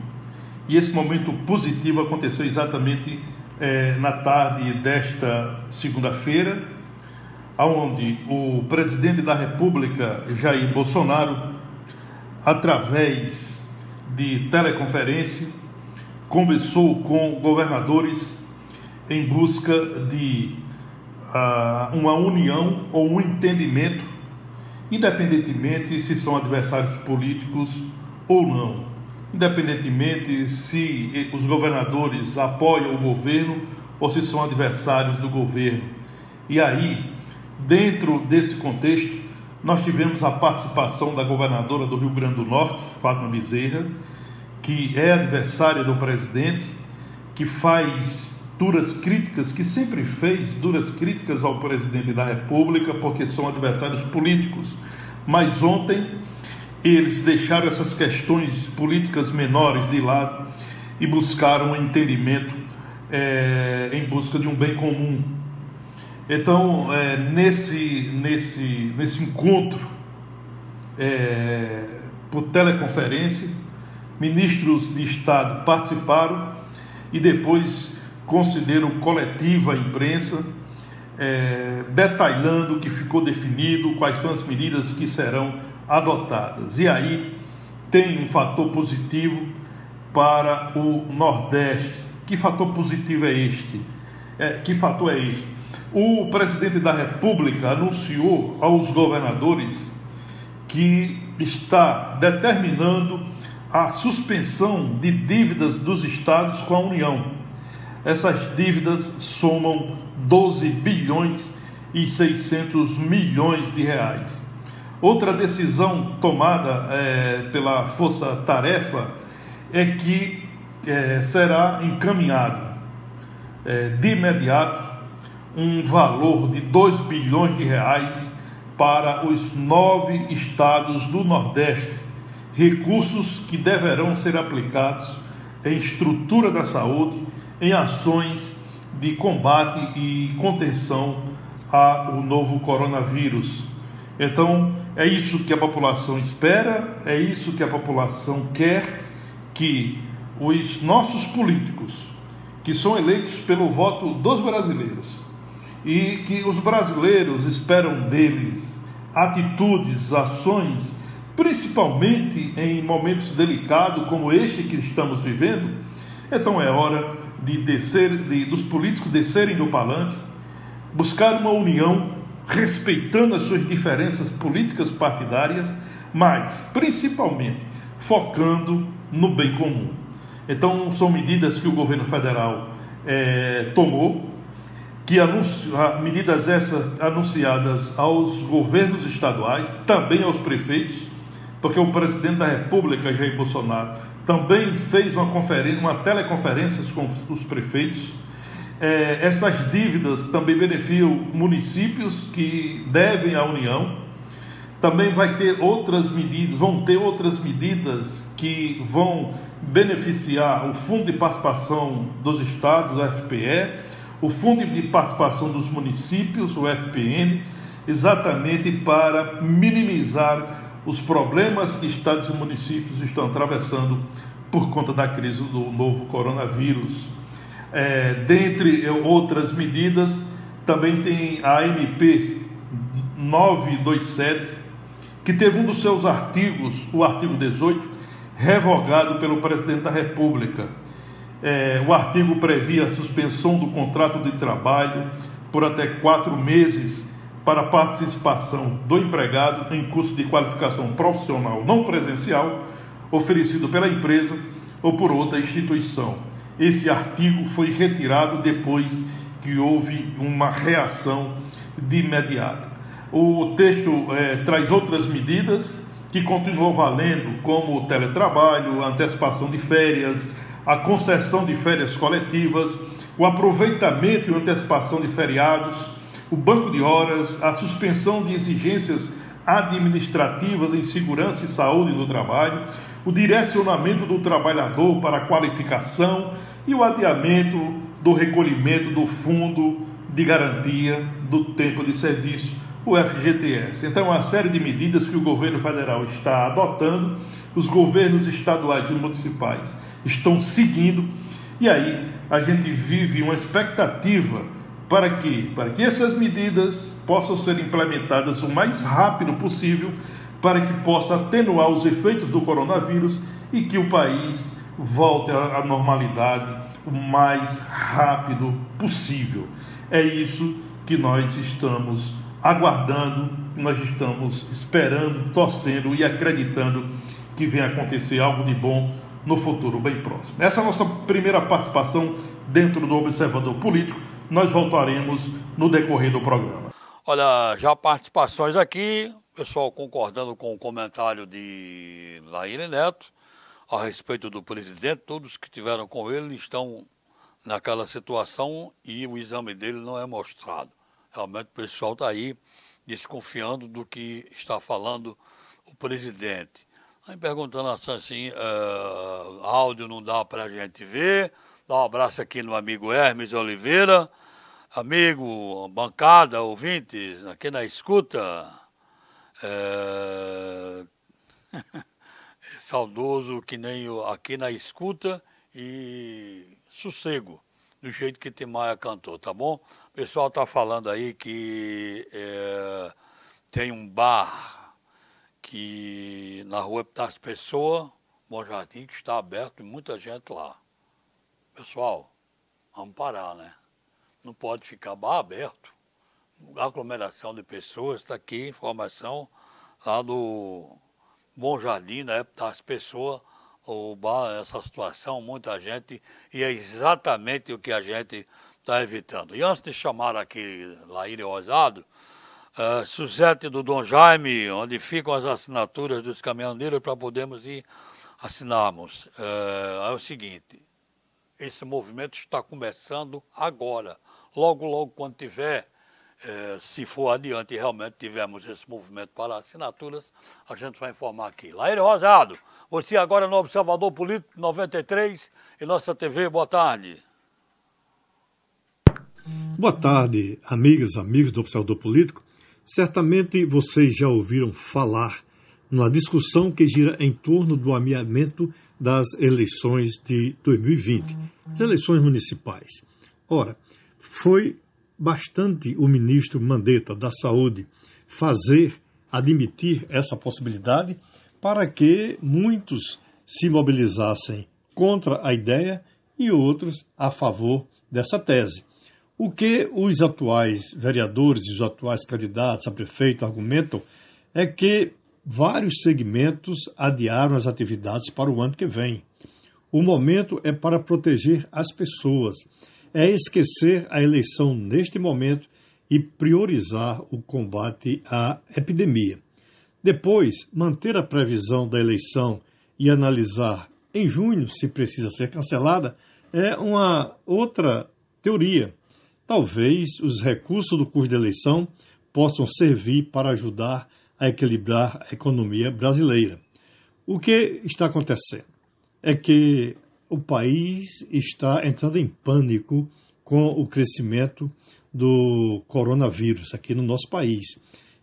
E esse momento positivo aconteceu exatamente é, na tarde desta segunda-feira, onde o presidente da República, Jair Bolsonaro, através de teleconferência, conversou com governadores em busca de uh, uma união ou um entendimento, independentemente se são adversários políticos ou não, independentemente se os governadores apoiam o governo ou se são adversários do governo. E aí, dentro desse contexto, nós tivemos a participação da governadora do Rio Grande do Norte, Fátima Bezerra, que é adversária do presidente, que faz duras críticas, que sempre fez duras críticas ao presidente da República, porque são adversários políticos. Mas ontem eles deixaram essas questões políticas menores de lado e buscaram um entendimento é, em busca de um bem comum. Então, é, nesse, nesse, nesse encontro é, por teleconferência, ministros de Estado participaram e depois consideram coletiva a imprensa, é, detalhando o que ficou definido, quais são as medidas que serão adotadas. E aí tem um fator positivo para o Nordeste. Que fator positivo é este? É, que fator é este? O presidente da República anunciou aos governadores que está determinando a suspensão de dívidas dos estados com a União. Essas dívidas somam 12 bilhões e 600 milhões de reais. Outra decisão tomada é, pela Força Tarefa é que é, será encaminhado é, de imediato um valor de 2 bilhões de reais para os nove estados do Nordeste recursos que deverão ser aplicados em estrutura da saúde, em ações de combate e contenção ao novo coronavírus. Então, é isso que a população espera, é isso que a população quer que os nossos políticos, que são eleitos pelo voto dos brasileiros, e que os brasileiros esperam deles atitudes, ações principalmente em momentos delicados como este que estamos vivendo, então é hora de descer, de, dos políticos descerem do palanque, buscar uma união, respeitando as suas diferenças políticas partidárias, mas principalmente focando no bem comum. Então, são medidas que o governo federal é, tomou, que anuncio, medidas essas anunciadas aos governos estaduais, também aos prefeitos, porque o presidente da República, Jair Bolsonaro, também fez uma, conferência, uma teleconferência com os prefeitos. É, essas dívidas também beneficiam municípios que devem à União. Também vai ter outras medidas, vão ter outras medidas que vão beneficiar o Fundo de Participação dos Estados, o FPE, o Fundo de Participação dos Municípios, o FPM, exatamente para minimizar os problemas que estados e municípios estão atravessando por conta da crise do novo coronavírus. É, dentre outras medidas, também tem a MP 927, que teve um dos seus artigos, o artigo 18, revogado pelo presidente da República. É, o artigo previa a suspensão do contrato de trabalho por até quatro meses para participação do empregado em curso de qualificação profissional não presencial oferecido pela empresa ou por outra instituição. Esse artigo foi retirado depois que houve uma reação de imediata. O texto é, traz outras medidas que continuam valendo, como o teletrabalho, a antecipação de férias, a concessão de férias coletivas, o aproveitamento e antecipação de feriados, o banco de horas, a suspensão de exigências administrativas em segurança e saúde do trabalho, o direcionamento do trabalhador para a qualificação e o adiamento do recolhimento do fundo de garantia do tempo de serviço, o FGTS. Então, uma série de medidas que o governo federal está adotando, os governos estaduais e municipais estão seguindo, e aí a gente vive uma expectativa para que, para que essas medidas possam ser implementadas o mais rápido possível, para que possa atenuar os efeitos do coronavírus e que o país volte à normalidade o mais rápido possível. É isso que nós estamos aguardando, nós estamos esperando, torcendo e acreditando que venha acontecer algo de bom no futuro bem próximo. Essa é a nossa primeira participação dentro do Observador Político nós voltaremos no decorrer do programa.
Olha, já participações aqui, pessoal concordando com o comentário de Laíne Neto a respeito do presidente, todos que tiveram com ele estão naquela situação e o exame dele não é mostrado. Realmente o pessoal está aí desconfiando do que está falando o presidente. Aí perguntando assim, uh, áudio não dá para a gente ver, Dá um abraço aqui no amigo Hermes Oliveira, amigo, bancada, ouvintes, aqui na escuta. É... Saudoso que nem eu, aqui na escuta e sossego, do jeito que Timaya cantou, tá bom? O pessoal tá falando aí que é, tem um bar que na rua das Pessoas, Bom Jardim, que está aberto e muita gente lá. Pessoal, vamos parar, né? Não pode ficar bar aberto. Aglomeração de pessoas, está aqui informação lá do Bom Jardim, na época das pessoas, o bar, essa situação, muita gente, e é exatamente o que a gente está evitando. E antes de chamar aqui Laíre Rosado, uh, Suzete do Dom Jaime, onde ficam as assinaturas dos caminhoneiros para podermos ir assinarmos. Uh, é o seguinte, esse movimento está começando agora. Logo, logo, quando tiver, eh, se for adiante e realmente tivermos esse movimento para assinaturas, a gente vai informar aqui. Laíre Rosado, você agora no Observador Político 93 e nossa TV, boa tarde.
Boa tarde, amigas, amigos do Observador Político. Certamente vocês já ouviram falar numa discussão que gira em torno do ameamento das eleições de 2020, as eleições municipais. Ora, foi bastante o ministro Mandetta da Saúde fazer, admitir essa possibilidade para que muitos se mobilizassem contra a ideia e outros a favor dessa tese. O que os atuais vereadores e os atuais candidatos a prefeito argumentam é que vários segmentos adiaram as atividades para o ano que vem. O momento é para proteger as pessoas, é esquecer a eleição neste momento e priorizar o combate à epidemia. Depois, manter a previsão da eleição e analisar em junho se precisa ser cancelada é uma outra teoria. Talvez os recursos do curso de eleição possam servir para ajudar a equilibrar a economia brasileira. O que está acontecendo é que o país está entrando em pânico com o crescimento do coronavírus aqui no nosso país.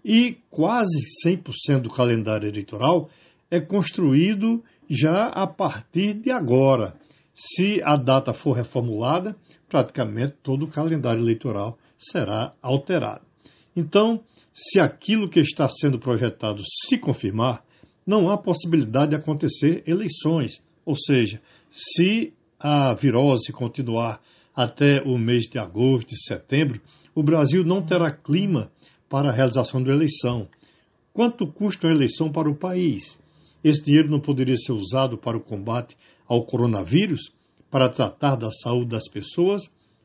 E quase 100% do calendário eleitoral é construído já a partir de agora. Se a data for reformulada, praticamente todo o calendário eleitoral será alterado. Então, se aquilo que está sendo projetado se confirmar, não há possibilidade de acontecer eleições. Ou seja, se a virose continuar até o mês de agosto e setembro, o Brasil não terá clima para a realização da eleição. Quanto custa uma eleição para o país? Esse dinheiro não poderia ser usado para o combate ao coronavírus, para tratar da saúde das pessoas?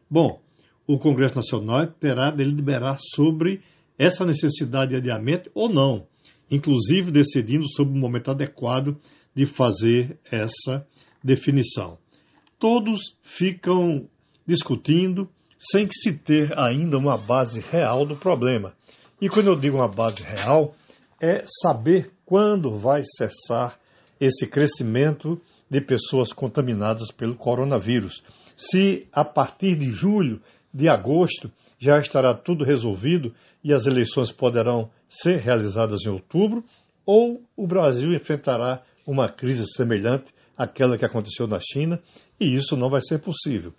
Bom, o Congresso Nacional terá de deliberar sobre essa necessidade de adiamento ou não, inclusive decidindo sobre o momento adequado de fazer essa definição. Todos ficam discutindo sem que se ter ainda uma base real do problema. E quando eu digo uma base real, é saber quando vai cessar esse crescimento de pessoas contaminadas pelo coronavírus. Se a partir de julho, de agosto, já estará tudo resolvido e as eleições poderão ser realizadas em outubro, ou o Brasil enfrentará uma crise semelhante àquela que aconteceu na China, e isso não vai ser possível.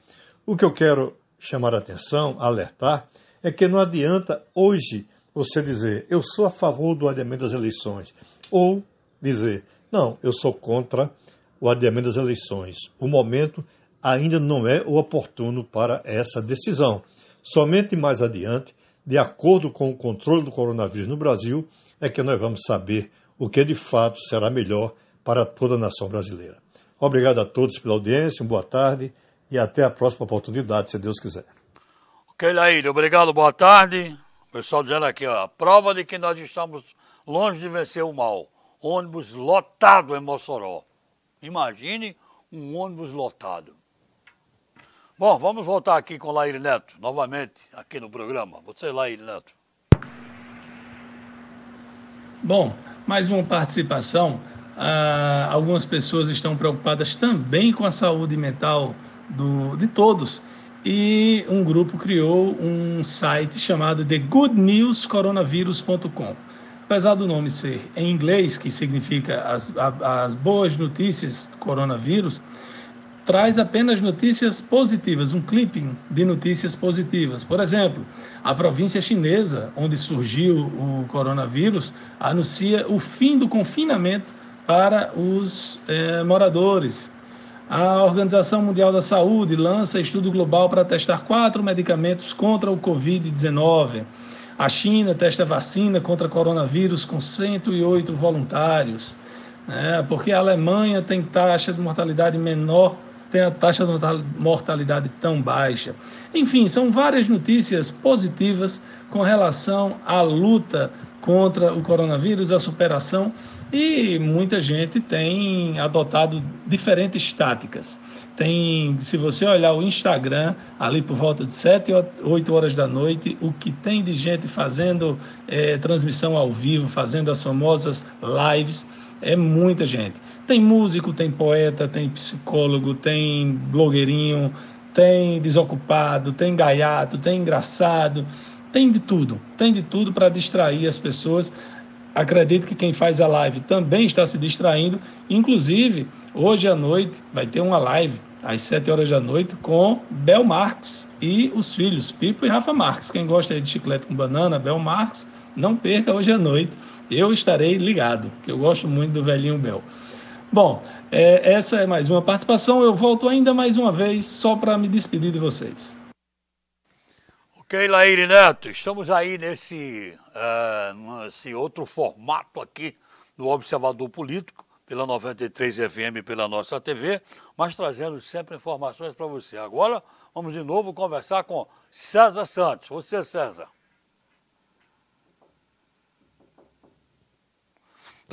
O que eu quero chamar a atenção, alertar, é que não adianta hoje você dizer eu sou a favor do adiamento das eleições, ou dizer não, eu sou contra o adiamento das eleições. O momento ainda não é o oportuno para essa decisão. Somente mais adiante de acordo com o controle do coronavírus no Brasil, é que nós vamos saber o que de fato será melhor para toda a nação brasileira. Obrigado a todos pela audiência, uma boa tarde e até a próxima oportunidade, se Deus quiser.
Ok, Laíde, obrigado, boa tarde. O pessoal dizendo aqui, ó, a prova de que nós estamos longe de vencer o mal. Ônibus lotado em Mossoró. Imagine um ônibus lotado. Bom, vamos voltar aqui com Laíre Neto, novamente, aqui no programa. Você, Laíre Neto.
Bom, mais uma participação. Ah, algumas pessoas estão preocupadas também com a saúde mental do, de todos. E um grupo criou um site chamado The Good News Coronavirus.com. Apesar do nome ser em inglês, que significa as, as boas notícias coronavírus, traz apenas notícias positivas, um clipping de notícias positivas. Por exemplo, a província chinesa, onde surgiu o coronavírus, anuncia o fim do confinamento para os eh, moradores. A Organização Mundial da Saúde lança estudo global para testar quatro medicamentos contra o Covid-19. A China testa vacina contra coronavírus com 108 voluntários. Né? porque a Alemanha tem taxa de mortalidade menor tem a taxa de mortalidade tão baixa. Enfim, são várias notícias positivas com relação à luta contra o coronavírus, a superação, e muita gente tem adotado diferentes táticas. Tem, se você olhar o Instagram, ali por volta de 7, 8 horas da noite, o que tem de gente fazendo é, transmissão ao vivo, fazendo as famosas lives, é muita gente. Tem músico, tem poeta, tem psicólogo, tem blogueirinho, tem desocupado, tem gaiato, tem engraçado, tem de tudo. Tem de tudo para distrair as pessoas. Acredito que quem faz a live também está se distraindo. Inclusive, hoje à noite vai ter uma live às 7 horas da noite com Bel Marx e os filhos, Pipo e Rafa Marx. Quem gosta de chiclete com banana, Bel Marx, não perca hoje à noite eu estarei ligado, que eu gosto muito do velhinho Bel. Bom, é, essa é mais uma participação. Eu volto ainda mais uma vez só para me despedir de vocês.
Ok, Laíre Neto, estamos aí nesse, uh, nesse outro formato aqui no Observador Político, pela 93 FM, pela nossa TV, mas trazendo sempre informações para você. Agora, vamos de novo conversar com César Santos. Você, César.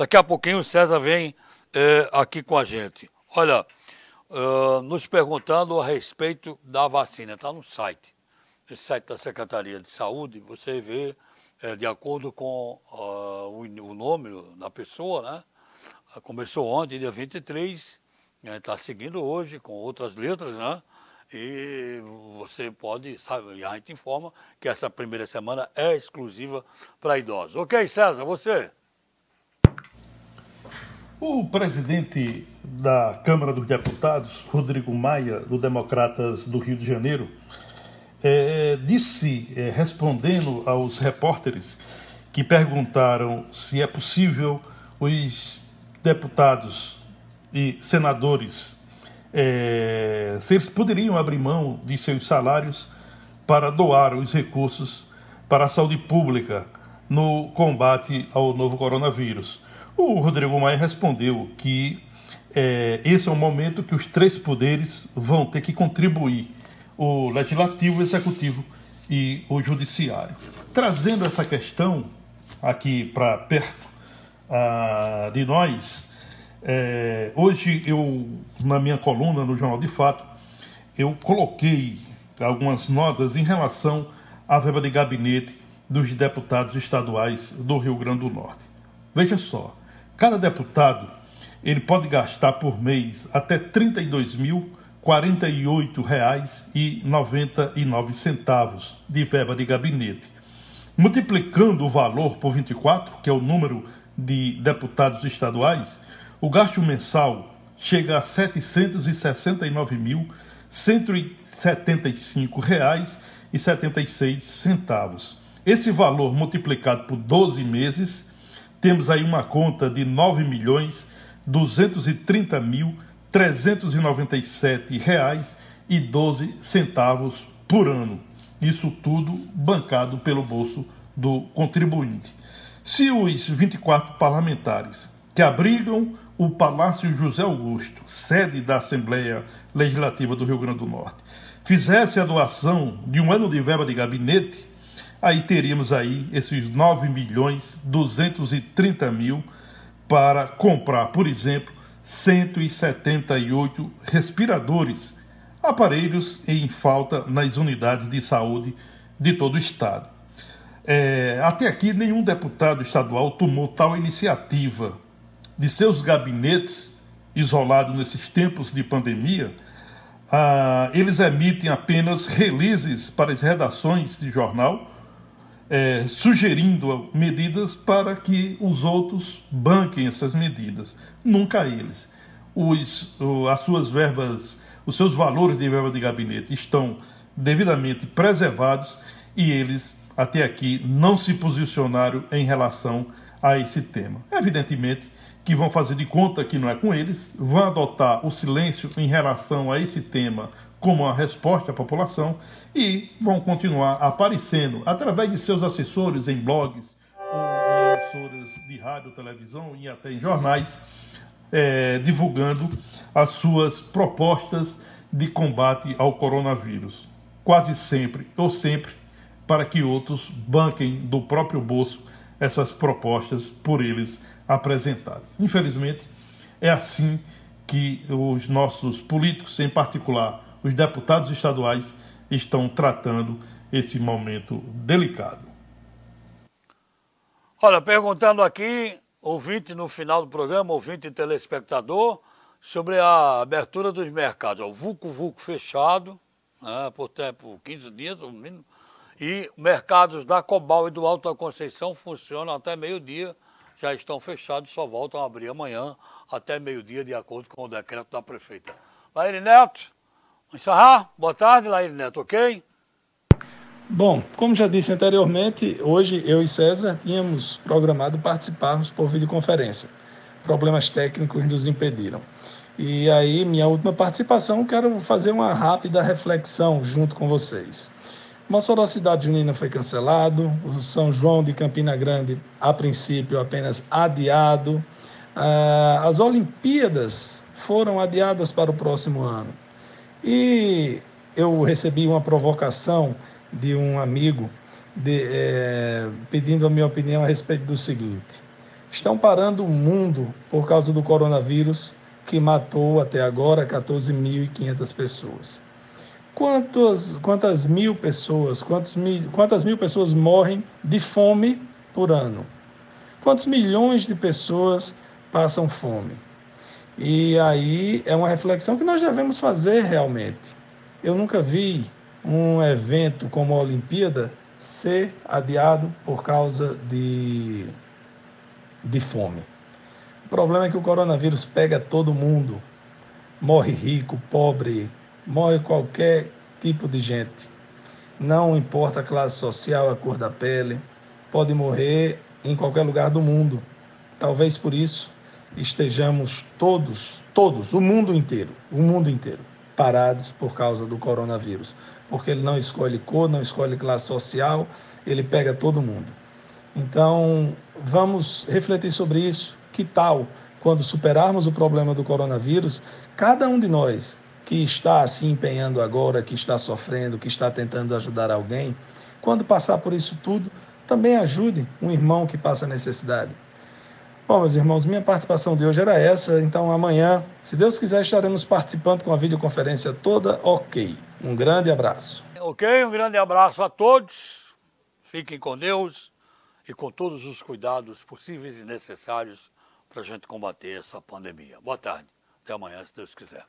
Daqui a pouquinho o César vem é, aqui com a gente. Olha, uh, nos perguntando a respeito da vacina. Está no site, no site da Secretaria de Saúde, você vê, é, de acordo com uh, o, o, nome da pessoa, né? Começou ontem, dia 23, está seguindo hoje com outras letras, né? E você pode, sabe, a gente informa que essa primeira semana é exclusiva para idosos. Ok, César, você?
O presidente da Câmara dos Deputados, Rodrigo Maia, do Democratas do Rio de Janeiro, é, disse, é, respondendo aos repórteres que perguntaram se é possível os deputados e senadores, é, se eles poderiam abrir mão de seus salários para doar os recursos para a saúde pública no combate ao novo coronavírus. O Rodrigo Maia respondeu que é, esse é um momento que os três poderes vão ter que contribuir: o legislativo, o executivo e o judiciário. Trazendo essa questão aqui para perto ah, de nós, é, hoje eu, na minha coluna no Jornal de Fato, eu coloquei algumas notas em relação à verba de gabinete dos deputados estaduais do Rio Grande do Norte. Veja só, Cada deputado ele pode gastar por mês até R$ 32.048,99 de verba de gabinete. Multiplicando o valor por 24, que é o número de deputados estaduais, o gasto mensal chega a R$ 769.175,76. Esse valor multiplicado por 12 meses temos aí uma conta de R$ 9 milhões 230 mil 397 reais e 12 centavos por ano. Isso tudo bancado pelo bolso do contribuinte. Se os 24 parlamentares que abrigam o Palácio José Augusto, sede da Assembleia Legislativa do Rio Grande do Norte, fizesse a doação de um ano de verba de gabinete, aí teríamos aí esses 9 milhões 230 mil para comprar, por exemplo, 178 respiradores, aparelhos em falta nas unidades de saúde de todo o estado. É, até aqui, nenhum deputado estadual tomou tal iniciativa de seus gabinetes isolados nesses tempos de pandemia. Ah, eles emitem apenas releases para as redações de jornal é, sugerindo medidas para que os outros banquem essas medidas, nunca eles. Os, as suas verbas, os seus valores de verba de gabinete estão devidamente preservados e eles até aqui não se posicionaram em relação a esse tema. Evidentemente que vão fazer de conta que não é com eles, vão adotar o silêncio em relação a esse tema como uma resposta à população e vão continuar aparecendo através de seus assessores em blogs ou em emissoras de rádio, televisão e até em jornais, é, divulgando as suas propostas de combate ao coronavírus. Quase sempre ou sempre para que outros banquem do próprio bolso essas propostas por eles apresentadas. Infelizmente, é assim que os nossos políticos, em particular os deputados estaduais estão tratando esse momento delicado.
Olha, perguntando aqui, ouvinte no final do programa, ouvinte telespectador, sobre a abertura dos mercados. O Vucu Vucu fechado, né, por tempo 15 dias, no mínimo, e mercados da Cobal e do Alto da Conceição funcionam até meio-dia, já estão fechados, só voltam a abrir amanhã até meio-dia, de acordo com o decreto da prefeita. Laíri Neto. Encerrar? Boa tarde, Laíra Neto, ok?
Bom, como já disse anteriormente, hoje eu e César tínhamos programado participarmos por videoconferência. Problemas técnicos nos impediram. E aí, minha última participação, quero fazer uma rápida reflexão junto com vocês. Mossoró Cidade Junina foi cancelado, o São João de Campina Grande, a princípio, apenas adiado. Ah, as Olimpíadas foram adiadas para o próximo ano. E eu recebi uma provocação de um amigo de, é, pedindo a minha opinião a respeito do seguinte: estão parando o mundo por causa do coronavírus que matou até agora 14.500 pessoas. Quantos, quantas mil pessoas, quantos mil, quantas mil pessoas morrem de fome por ano? Quantos milhões de pessoas passam fome? E aí é uma reflexão que nós devemos fazer realmente. Eu nunca vi um evento como a Olimpíada ser adiado por causa de, de fome. O problema é que o coronavírus pega todo mundo. Morre rico, pobre, morre qualquer tipo de gente. Não importa a classe social, a cor da pele, pode morrer em qualquer lugar do mundo. Talvez por isso estejamos todos, todos, o mundo inteiro, o mundo inteiro, parados por causa do coronavírus. Porque ele não escolhe cor, não escolhe classe social, ele pega todo mundo. Então, vamos refletir sobre isso. Que tal, quando superarmos o problema do coronavírus, cada um de nós que está se empenhando agora, que está sofrendo, que está tentando ajudar alguém, quando passar por isso tudo, também ajude um irmão que passa necessidade. Bom, meus irmãos, minha participação de hoje era essa, então amanhã, se Deus quiser, estaremos participando com a videoconferência toda ok. Um grande abraço.
Ok, um grande abraço a todos. Fiquem com Deus e com todos os cuidados possíveis e necessários para a gente combater essa pandemia. Boa tarde. Até amanhã, se Deus quiser.